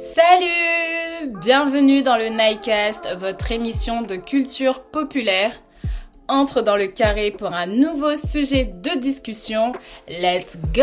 Salut Bienvenue dans le Nightcast, votre émission de culture populaire. Entre dans le carré pour un nouveau sujet de discussion. Let's go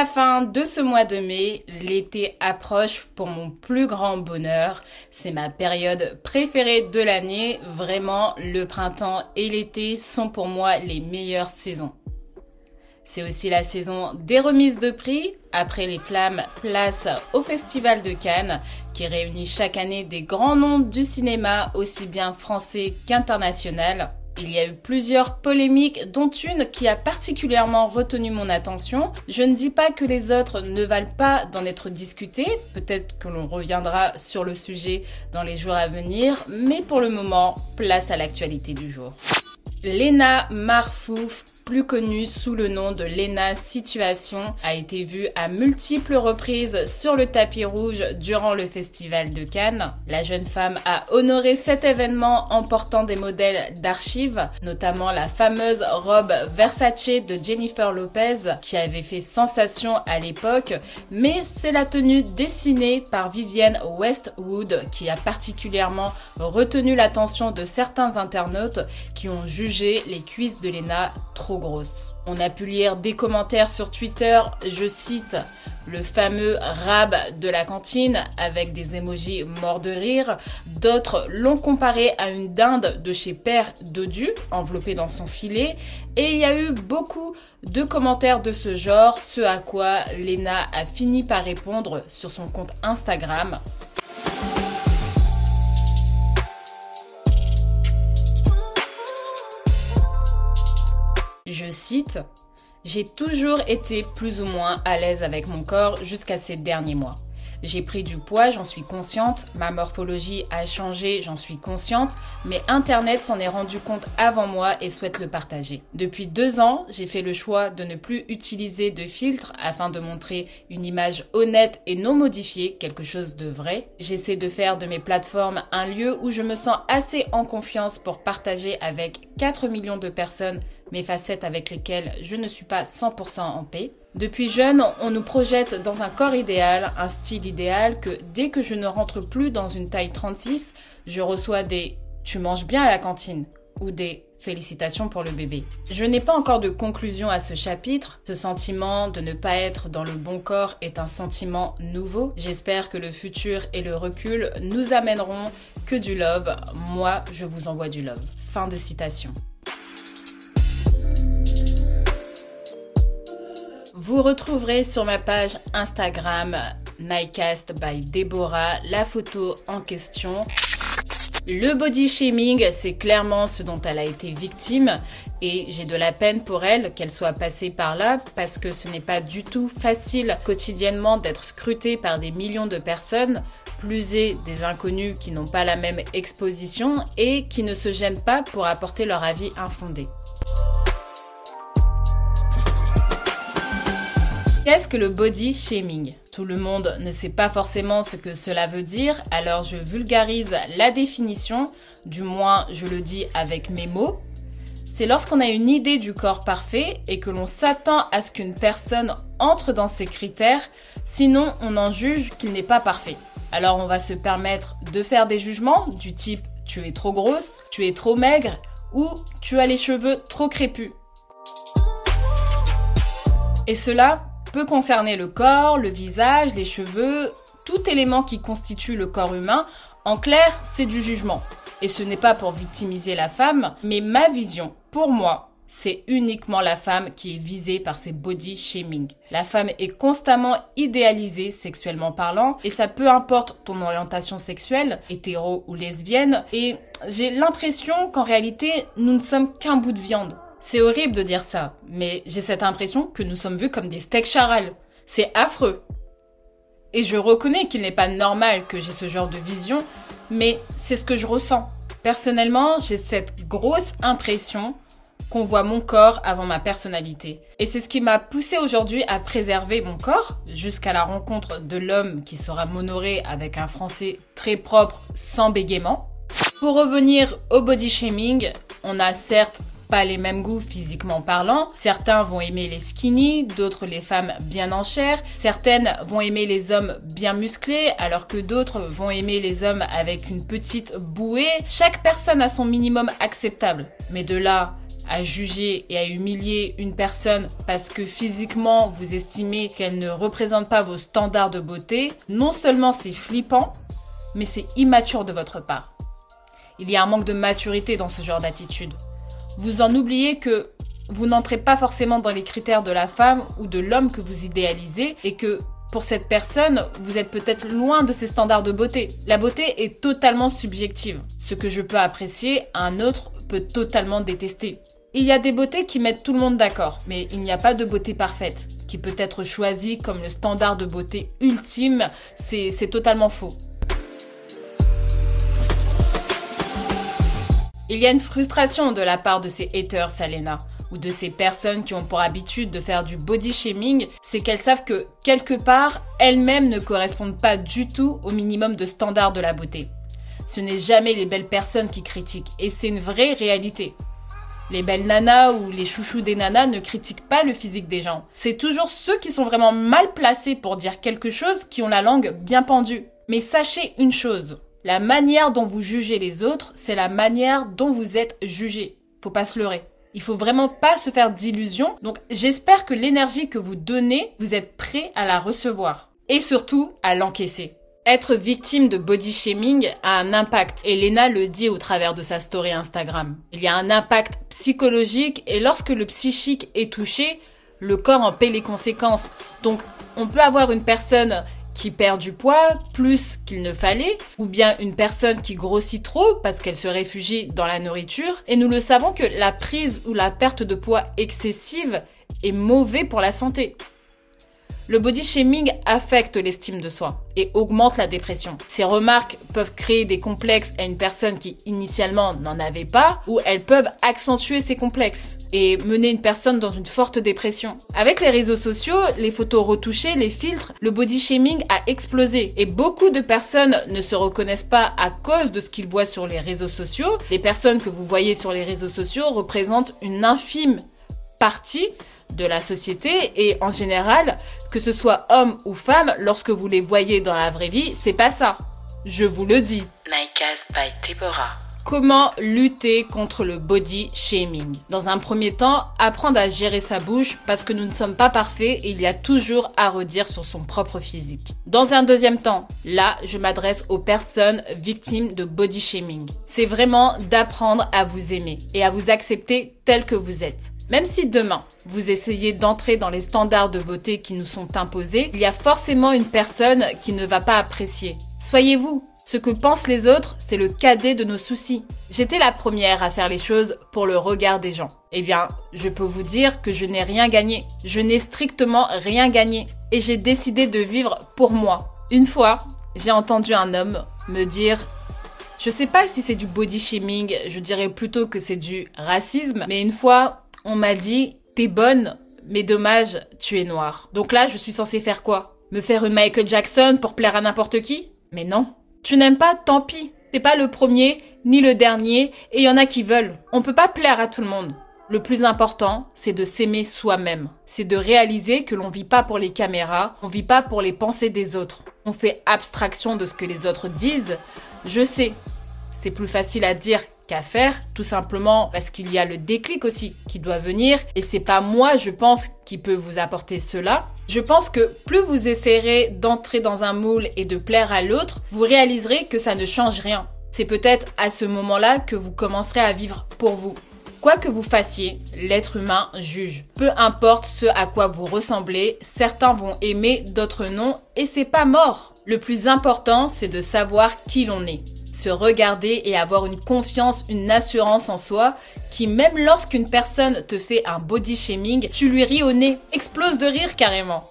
la fin de ce mois de mai, l'été approche pour mon plus grand bonheur. C'est ma période préférée de l'année, vraiment le printemps et l'été sont pour moi les meilleures saisons. C'est aussi la saison des remises de prix. Après les flammes, place au Festival de Cannes, qui réunit chaque année des grands noms du cinéma, aussi bien français qu'international. Il y a eu plusieurs polémiques, dont une qui a particulièrement retenu mon attention. Je ne dis pas que les autres ne valent pas d'en être discutés, peut-être que l'on reviendra sur le sujet dans les jours à venir, mais pour le moment, place à l'actualité du jour. Lena Marfouf, plus connue sous le nom de Lena Situation, a été vue à multiples reprises sur le tapis rouge durant le festival de Cannes. La jeune femme a honoré cet événement en portant des modèles d'archives, notamment la fameuse robe Versace de Jennifer Lopez qui avait fait sensation à l'époque, mais c'est la tenue dessinée par Vivienne Westwood qui a particulièrement retenu l'attention de certains internautes qui ont jugé les cuisses de Lena trop grosses. On a pu lire des commentaires sur Twitter, je cite, le fameux rab de la cantine avec des émojis morts de rire. D'autres l'ont comparé à une dinde de chez Père Dodu, enveloppée dans son filet. Et il y a eu beaucoup de commentaires de ce genre, ce à quoi Lena a fini par répondre sur son compte Instagram. Je cite J'ai toujours été plus ou moins à l'aise avec mon corps jusqu'à ces derniers mois. J'ai pris du poids, j'en suis consciente, ma morphologie a changé, j'en suis consciente, mais Internet s'en est rendu compte avant moi et souhaite le partager. Depuis deux ans, j'ai fait le choix de ne plus utiliser de filtre afin de montrer une image honnête et non modifiée, quelque chose de vrai. J'essaie de faire de mes plateformes un lieu où je me sens assez en confiance pour partager avec 4 millions de personnes mes facettes avec lesquelles je ne suis pas 100% en paix. Depuis jeune, on nous projette dans un corps idéal, un style idéal que dès que je ne rentre plus dans une taille 36, je reçois des tu manges bien à la cantine ou des félicitations pour le bébé. Je n'ai pas encore de conclusion à ce chapitre. Ce sentiment de ne pas être dans le bon corps est un sentiment nouveau. J'espère que le futur et le recul nous amèneront que du love. Moi, je vous envoie du love. Fin de citation. Vous retrouverez sur ma page Instagram Nightcast by Deborah la photo en question. Le body shaming, c'est clairement ce dont elle a été victime et j'ai de la peine pour elle qu'elle soit passée par là parce que ce n'est pas du tout facile quotidiennement d'être scrutée par des millions de personnes, plus est des inconnus qui n'ont pas la même exposition et qui ne se gênent pas pour apporter leur avis infondé. Qu'est-ce que le body shaming? Tout le monde ne sait pas forcément ce que cela veut dire, alors je vulgarise la définition, du moins je le dis avec mes mots. C'est lorsqu'on a une idée du corps parfait et que l'on s'attend à ce qu'une personne entre dans ces critères, sinon on en juge qu'il n'est pas parfait. Alors on va se permettre de faire des jugements du type tu es trop grosse, tu es trop maigre ou tu as les cheveux trop crépus. Et cela peut concerner le corps, le visage, les cheveux, tout élément qui constitue le corps humain. En clair, c'est du jugement. Et ce n'est pas pour victimiser la femme, mais ma vision, pour moi, c'est uniquement la femme qui est visée par ces body shaming. La femme est constamment idéalisée sexuellement parlant et ça peu importe ton orientation sexuelle, hétéro ou lesbienne et j'ai l'impression qu'en réalité nous ne sommes qu'un bout de viande. C'est horrible de dire ça, mais j'ai cette impression que nous sommes vus comme des steaks charal. C'est affreux. Et je reconnais qu'il n'est pas normal que j'ai ce genre de vision, mais c'est ce que je ressens. Personnellement, j'ai cette grosse impression qu'on voit mon corps avant ma personnalité. Et c'est ce qui m'a poussé aujourd'hui à préserver mon corps jusqu'à la rencontre de l'homme qui saura m'honorer avec un français très propre sans bégaiement. Pour revenir au body shaming, on a certes pas les mêmes goûts physiquement parlant. Certains vont aimer les skinny, d'autres les femmes bien en chair. Certaines vont aimer les hommes bien musclés, alors que d'autres vont aimer les hommes avec une petite bouée. Chaque personne a son minimum acceptable. Mais de là à juger et à humilier une personne parce que physiquement vous estimez qu'elle ne représente pas vos standards de beauté, non seulement c'est flippant, mais c'est immature de votre part. Il y a un manque de maturité dans ce genre d'attitude vous en oubliez que vous n'entrez pas forcément dans les critères de la femme ou de l'homme que vous idéalisez et que pour cette personne, vous êtes peut-être loin de ses standards de beauté. La beauté est totalement subjective. Ce que je peux apprécier, un autre peut totalement détester. Il y a des beautés qui mettent tout le monde d'accord, mais il n'y a pas de beauté parfaite, qui peut être choisie comme le standard de beauté ultime, c'est totalement faux. Il y a une frustration de la part de ces haters, Salena, ou de ces personnes qui ont pour habitude de faire du body shaming, c'est qu'elles savent que, quelque part, elles-mêmes ne correspondent pas du tout au minimum de standards de la beauté. Ce n'est jamais les belles personnes qui critiquent, et c'est une vraie réalité. Les belles nanas ou les chouchous des nanas ne critiquent pas le physique des gens. C'est toujours ceux qui sont vraiment mal placés pour dire quelque chose qui ont la langue bien pendue. Mais sachez une chose, la manière dont vous jugez les autres, c'est la manière dont vous êtes jugé. Faut pas se leurrer. Il faut vraiment pas se faire d'illusions. Donc j'espère que l'énergie que vous donnez, vous êtes prêt à la recevoir. Et surtout, à l'encaisser. Être victime de body shaming a un impact. Et Lena le dit au travers de sa story Instagram. Il y a un impact psychologique et lorsque le psychique est touché, le corps en paie les conséquences. Donc on peut avoir une personne qui perd du poids plus qu'il ne fallait, ou bien une personne qui grossit trop parce qu'elle se réfugie dans la nourriture. Et nous le savons que la prise ou la perte de poids excessive est mauvais pour la santé. Le body shaming affecte l'estime de soi et augmente la dépression. Ces remarques peuvent créer des complexes à une personne qui initialement n'en avait pas ou elles peuvent accentuer ces complexes et mener une personne dans une forte dépression. Avec les réseaux sociaux, les photos retouchées, les filtres, le body shaming a explosé et beaucoup de personnes ne se reconnaissent pas à cause de ce qu'ils voient sur les réseaux sociaux. Les personnes que vous voyez sur les réseaux sociaux représentent une infime partie de la société et en général, que ce soit homme ou femme, lorsque vous les voyez dans la vraie vie, c'est pas ça. Je vous le dis. by Comment lutter contre le body shaming? Dans un premier temps, apprendre à gérer sa bouche parce que nous ne sommes pas parfaits et il y a toujours à redire sur son propre physique. Dans un deuxième temps, là, je m'adresse aux personnes victimes de body shaming. C'est vraiment d'apprendre à vous aimer et à vous accepter tel que vous êtes. Même si demain, vous essayez d'entrer dans les standards de beauté qui nous sont imposés, il y a forcément une personne qui ne va pas apprécier. Soyez vous. Ce que pensent les autres, c'est le cadet de nos soucis. J'étais la première à faire les choses pour le regard des gens. Eh bien, je peux vous dire que je n'ai rien gagné. Je n'ai strictement rien gagné. Et j'ai décidé de vivre pour moi. Une fois, j'ai entendu un homme me dire je sais pas si c'est du body shaming, je dirais plutôt que c'est du racisme, mais une fois, on m'a dit t'es bonne, mais dommage, tu es noire. Donc là, je suis censée faire quoi? Me faire une Michael Jackson pour plaire à n'importe qui? Mais non. Tu n'aimes pas, tant pis. T'es pas le premier, ni le dernier, et y en a qui veulent. On peut pas plaire à tout le monde. Le plus important, c'est de s'aimer soi-même. C'est de réaliser que l'on vit pas pour les caméras, on vit pas pour les pensées des autres. On fait abstraction de ce que les autres disent. Je sais, c'est plus facile à dire qu'à faire, tout simplement parce qu'il y a le déclic aussi qui doit venir et c'est pas moi, je pense, qui peut vous apporter cela. Je pense que plus vous essaierez d'entrer dans un moule et de plaire à l'autre, vous réaliserez que ça ne change rien. C'est peut-être à ce moment-là que vous commencerez à vivre pour vous. Quoi que vous fassiez, l'être humain juge. Peu importe ce à quoi vous ressemblez, certains vont aimer, d'autres non, et c'est pas mort. Le plus important, c'est de savoir qui l'on est se regarder et avoir une confiance, une assurance en soi qui même lorsqu'une personne te fait un body shaming, tu lui ris au nez, explose de rire carrément.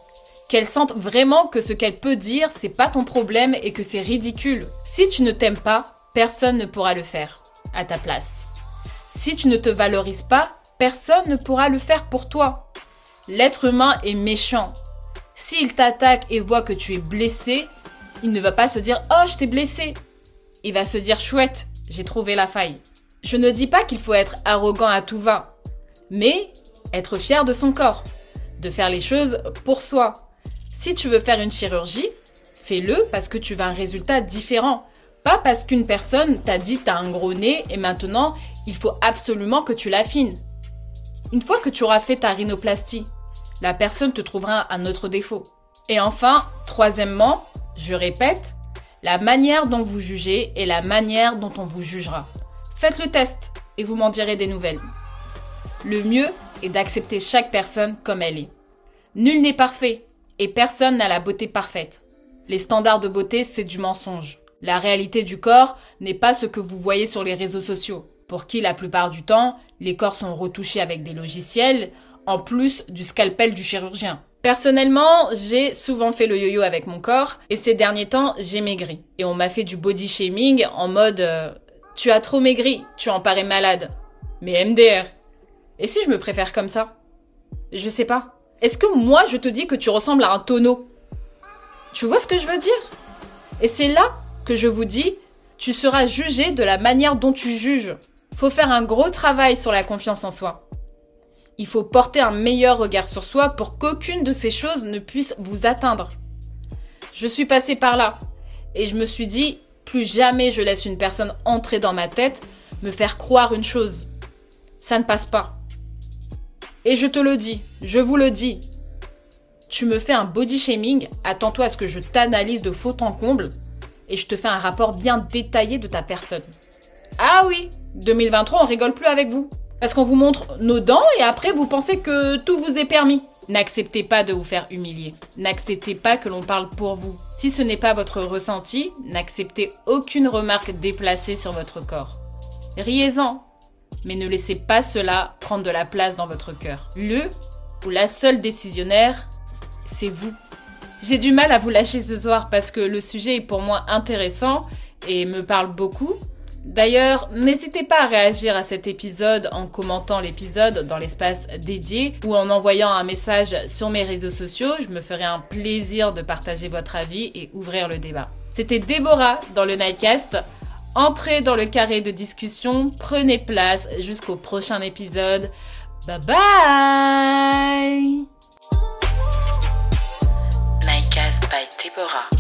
Qu'elle sente vraiment que ce qu'elle peut dire, c'est pas ton problème et que c'est ridicule. Si tu ne t'aimes pas, personne ne pourra le faire à ta place. Si tu ne te valorises pas, personne ne pourra le faire pour toi. L'être humain est méchant. S'il t'attaque et voit que tu es blessé, il ne va pas se dire Oh, je t'ai blessé. Il va se dire Chouette, j'ai trouvé la faille. Je ne dis pas qu'il faut être arrogant à tout va, mais être fier de son corps, de faire les choses pour soi. Si tu veux faire une chirurgie, fais-le parce que tu veux un résultat différent. Pas parce qu'une personne t'a dit t'as un gros nez et maintenant il faut absolument que tu l'affines. Une fois que tu auras fait ta rhinoplastie, la personne te trouvera un autre défaut. Et enfin, troisièmement, je répète, la manière dont vous jugez est la manière dont on vous jugera. Faites le test et vous m'en direz des nouvelles. Le mieux est d'accepter chaque personne comme elle est. Nul n'est parfait et personne n'a la beauté parfaite. Les standards de beauté, c'est du mensonge. La réalité du corps n'est pas ce que vous voyez sur les réseaux sociaux, pour qui la plupart du temps, les corps sont retouchés avec des logiciels, en plus du scalpel du chirurgien. Personnellement, j'ai souvent fait le yo-yo avec mon corps et ces derniers temps, j'ai maigri. Et on m'a fait du body shaming en mode euh, tu as trop maigri, tu en parais malade. Mais MDR. Et si je me préfère comme ça? Je sais pas. Est-ce que moi je te dis que tu ressembles à un tonneau? Tu vois ce que je veux dire? Et c'est là que je vous dis, tu seras jugé de la manière dont tu juges. Faut faire un gros travail sur la confiance en soi. Il faut porter un meilleur regard sur soi pour qu'aucune de ces choses ne puisse vous atteindre. Je suis passée par là et je me suis dit, plus jamais je laisse une personne entrer dans ma tête, me faire croire une chose. Ça ne passe pas. Et je te le dis, je vous le dis. Tu me fais un body shaming, attends-toi à ce que je t'analyse de faute en comble et je te fais un rapport bien détaillé de ta personne. Ah oui, 2023, on rigole plus avec vous. Parce qu'on vous montre nos dents et après vous pensez que tout vous est permis. N'acceptez pas de vous faire humilier. N'acceptez pas que l'on parle pour vous. Si ce n'est pas votre ressenti, n'acceptez aucune remarque déplacée sur votre corps. Riez-en, mais ne laissez pas cela prendre de la place dans votre cœur. Le ou la seule décisionnaire, c'est vous. J'ai du mal à vous lâcher ce soir parce que le sujet est pour moi intéressant et me parle beaucoup. D'ailleurs, n'hésitez pas à réagir à cet épisode en commentant l'épisode dans l'espace dédié ou en envoyant un message sur mes réseaux sociaux. Je me ferai un plaisir de partager votre avis et ouvrir le débat. C'était Déborah dans le Nightcast. Entrez dans le carré de discussion, prenez place jusqu'au prochain épisode. Bye bye Nightcast by Deborah.